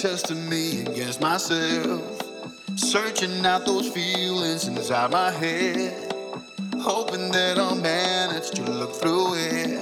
testing me against myself. Searching out those feelings inside my head. Hoping that I'll manage to look through it.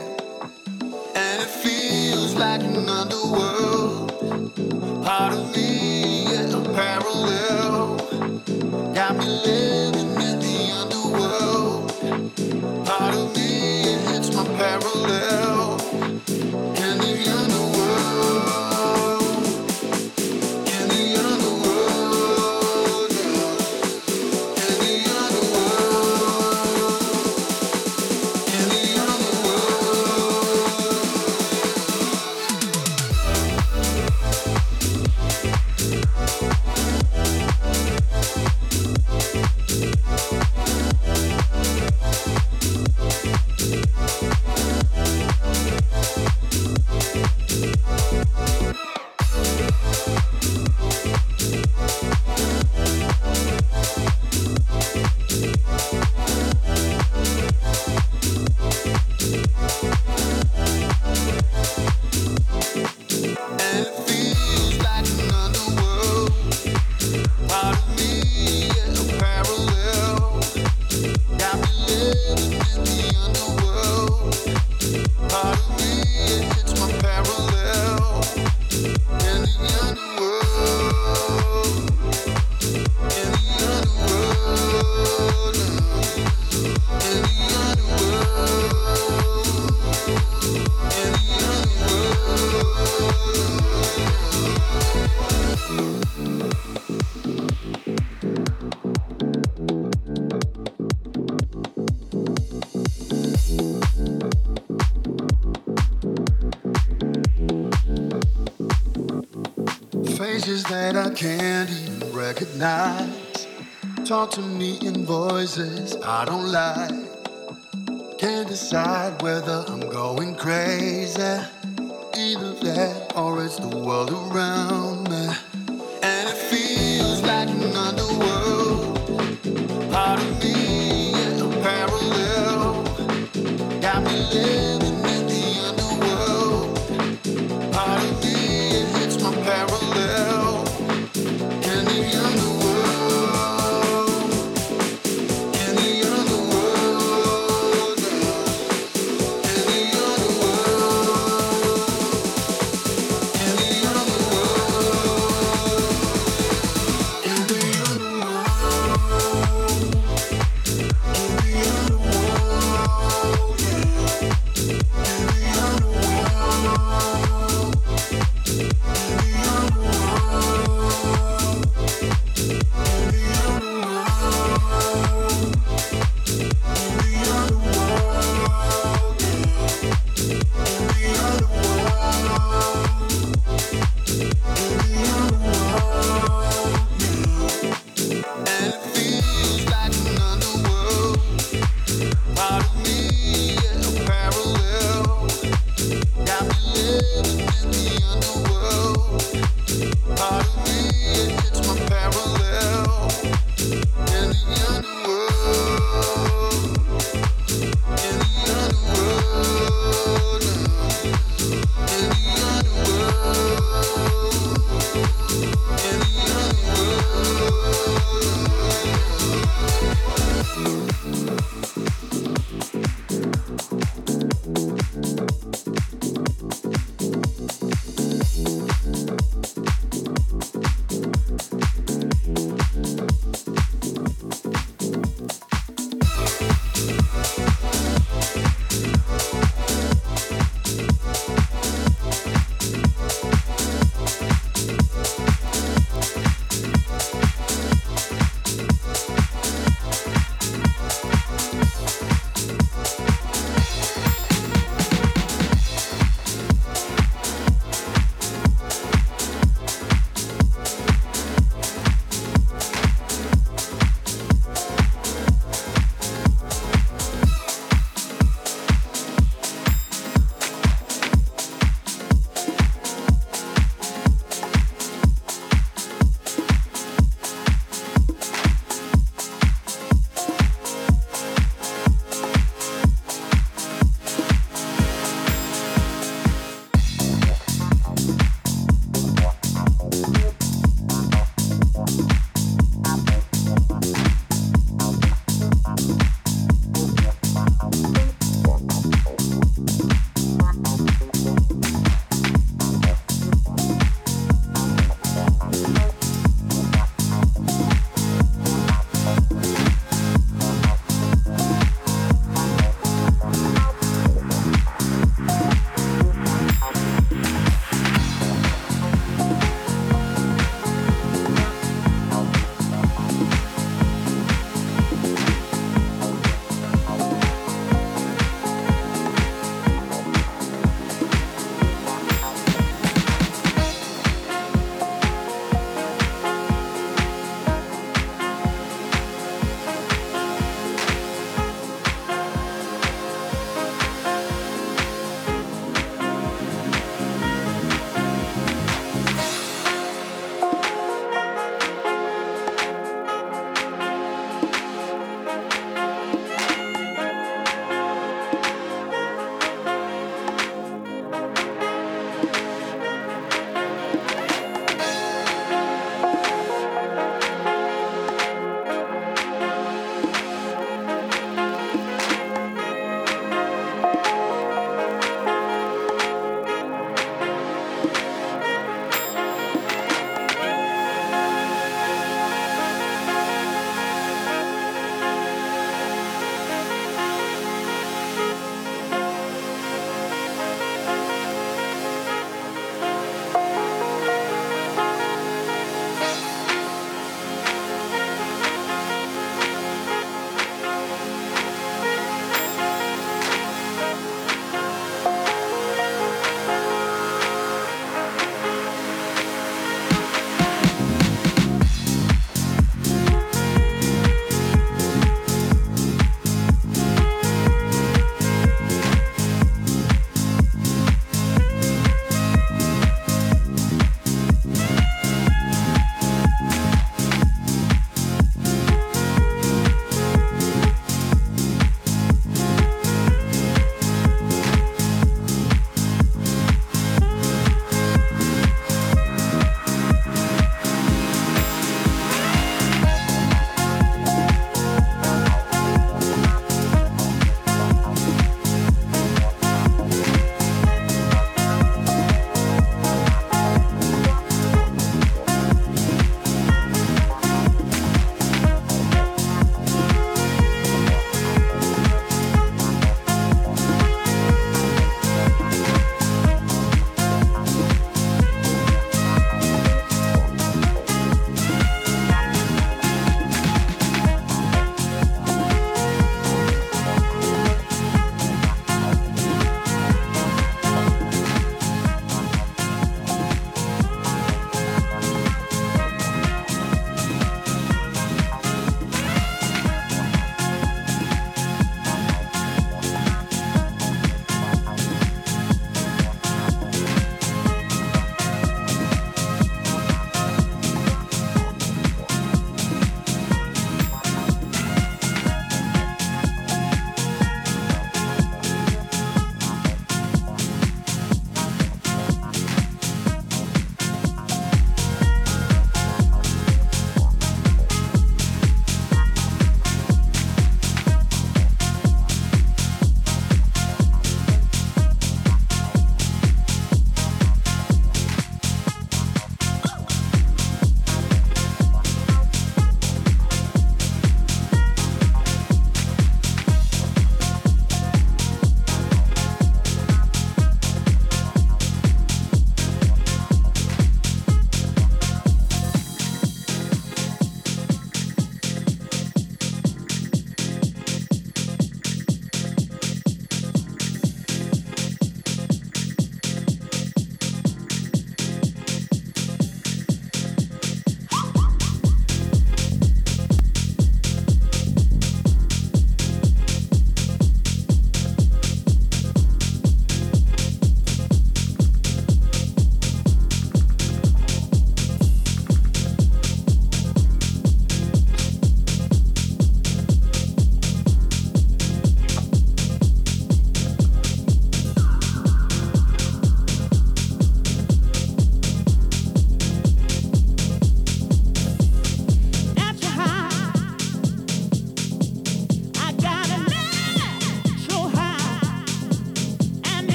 nights. Talk to me in voices I don't like. Can't decide whether I'm going crazy.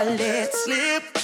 If I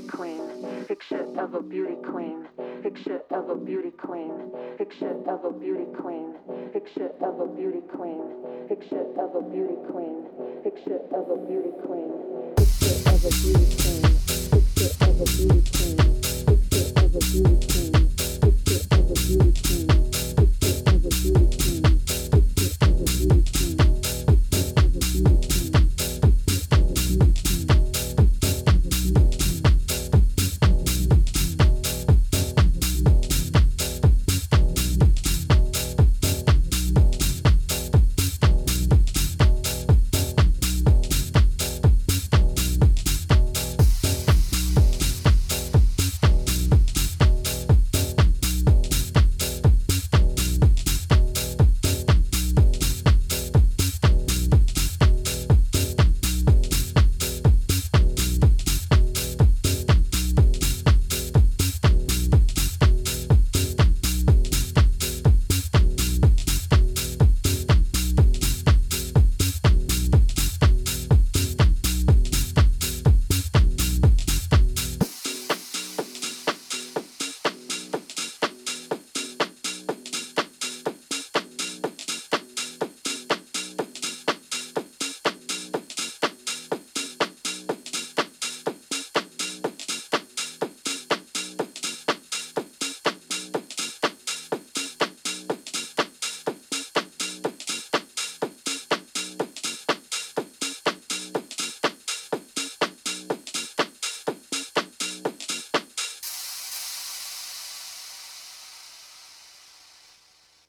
beauty queen, picture of a beauty queen, picture of a beauty queen, picture of a beauty queen, picture of a beauty queen, picture of a beauty queen, picture of a beauty queen, picture of a beauty queen, picture of a beauty queen.